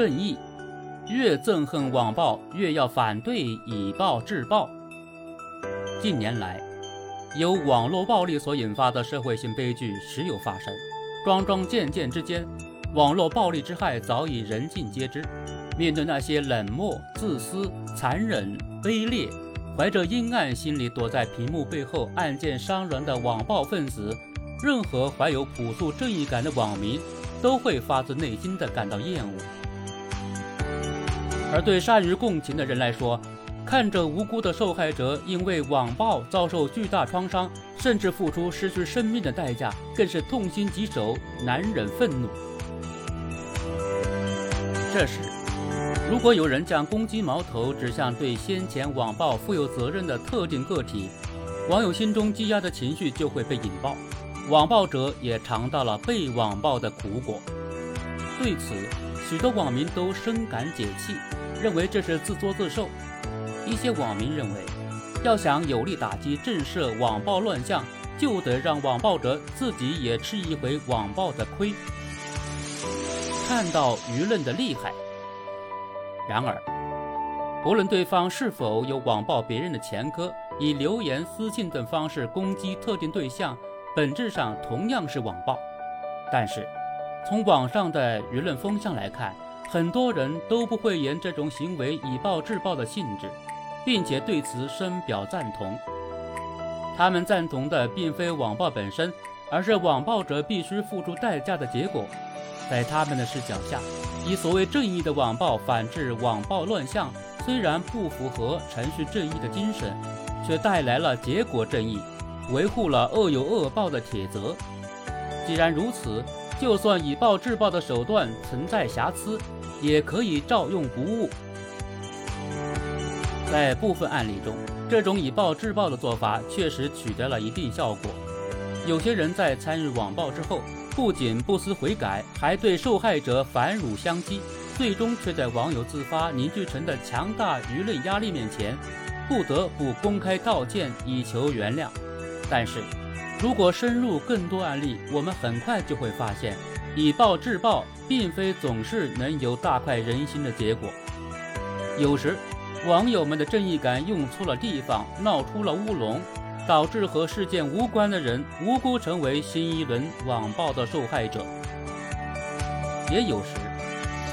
正义。越憎恨网暴，越要反对以暴制暴。近年来，由网络暴力所引发的社会性悲剧时有发生。桩桩件件之间，网络暴力之害早已人尽皆知。面对那些冷漠、自私、残忍、卑劣，怀着阴暗心理躲在屏幕背后暗箭伤人的网暴分子，任何怀有朴素正义感的网民都会发自内心的感到厌恶。而对善于共情的人来说，看着无辜的受害者因为网暴遭受巨大创伤，甚至付出失去生命的代价，更是痛心疾首，难忍愤怒。这时，如果有人将攻击矛头指向对先前网暴负有责任的特定个体，网友心中积压的情绪就会被引爆，网暴者也尝到了被网暴的苦果。对此，许多网民都深感解气。认为这是自作自受。一些网民认为，要想有力打击震慑网暴乱象，就得让网暴者自己也吃一回网暴的亏，看到舆论的厉害。然而，不论对方是否有网暴别人的前科，以留言、私信等方式攻击特定对象，本质上同样是网暴。但是，从网上的舆论风向来看，很多人都不会言这种行为以暴制暴的性质，并且对此深表赞同。他们赞同的并非网暴本身，而是网暴者必须付出代价的结果。在他们的视角下，以所谓正义的网暴反制网暴乱象，虽然不符合程序正义的精神，却带来了结果正义，维护了恶有恶报的铁则。既然如此，就算以暴制暴的手段存在瑕疵，也可以照用不误。在部分案例中，这种以暴制暴的做法确实取得了一定效果。有些人在参与网暴之后，不仅不思悔改，还对受害者反辱相讥，最终却在网友自发凝聚成的强大舆论压力面前，不得不公开道歉以求原谅。但是，如果深入更多案例，我们很快就会发现。以暴制暴，并非总是能有大快人心的结果。有时，网友们的正义感用错了地方，闹出了乌龙，导致和事件无关的人无辜成为新一轮网暴的受害者。也有时，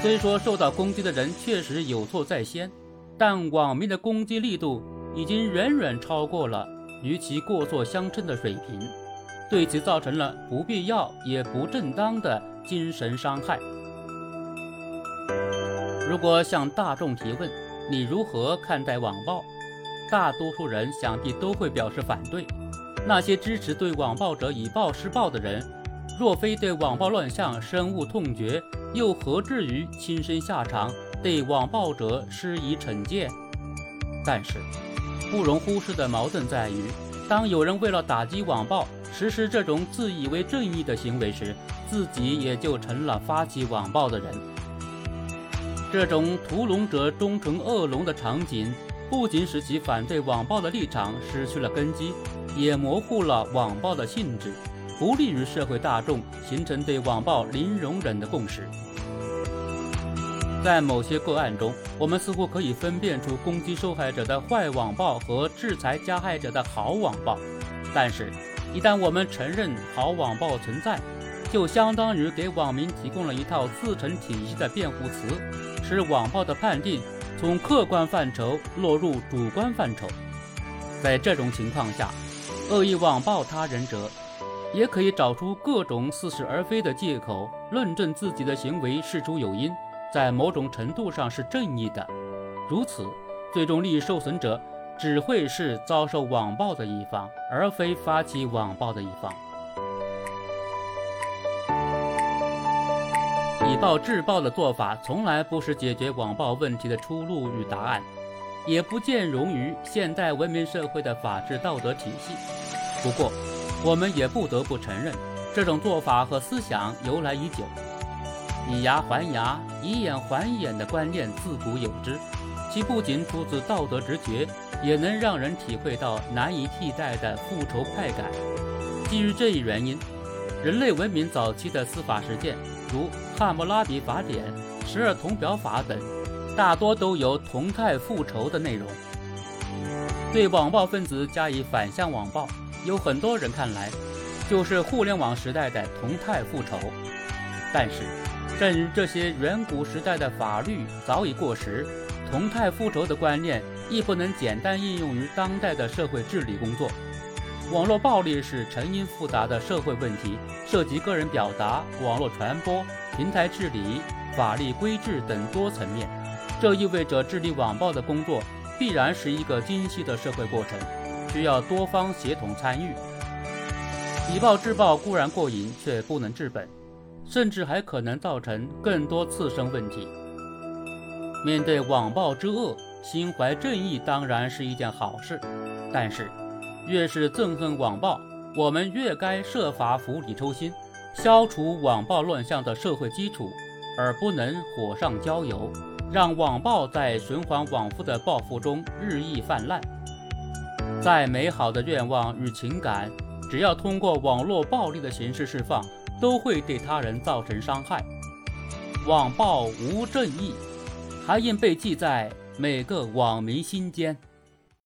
虽说受到攻击的人确实有错在先，但网民的攻击力度已经远远超过了与其过错相称的水平。对其造成了不必要也不正当的精神伤害。如果向大众提问，你如何看待网暴？大多数人想必都会表示反对。那些支持对网暴者以暴施暴的人，若非对网暴乱象深恶痛绝，又何至于亲身下场对网暴者施以惩戒？但是，不容忽视的矛盾在于，当有人为了打击网暴，实施这种自以为正义的行为时，自己也就成了发起网暴的人。这种屠龙者终成恶龙的场景，不仅使其反对网暴的立场失去了根基，也模糊了网暴的性质，不利于社会大众形成对网暴零容忍的共识。在某些个案中，我们似乎可以分辨出攻击受害者的坏网暴和制裁加害者的好网暴，但是。一旦我们承认好网暴存在，就相当于给网民提供了一套自成体系的辩护词，使网暴的判定从客观范畴落入主观范畴。在这种情况下，恶意网暴他人者，也可以找出各种似是而非的借口，论证自己的行为事出有因，在某种程度上是正义的。如此，最终利益受损者。只会是遭受网暴的一方，而非发起网暴的一方。以暴制暴的做法，从来不是解决网暴问题的出路与答案，也不见容于现代文明社会的法治道德体系。不过，我们也不得不承认，这种做法和思想由来已久，以牙还牙、以眼还眼的观念自古有之。其不仅出自道德直觉，也能让人体会到难以替代的复仇快感。基于这一原因，人类文明早期的司法实践，如《汉谟拉比法典》十二铜表法等，大多都有同态复仇的内容。对网暴分子加以反向网暴，有很多人看来就是互联网时代的同态复仇。但是，正如这些远古时代的法律早已过时，同态复仇的观念亦不能简单应用于当代的社会治理工作。网络暴力是成因复杂的社会问题，涉及个人表达、网络传播、平台治理、法律规制等多层面。这意味着治理网暴的工作必然是一个精细的社会过程，需要多方协同参与。以暴制暴固然过瘾，却不能治本，甚至还可能造成更多次生问题。面对网暴之恶，心怀正义当然是一件好事，但是。越是憎恨网暴，我们越该设法釜底抽薪，消除网暴乱象的社会基础，而不能火上浇油，让网暴在循环往复的报复中日益泛滥。再美好的愿望与情感，只要通过网络暴力的形式释放，都会对他人造成伤害。网暴无正义，还应被记在每个网民心间。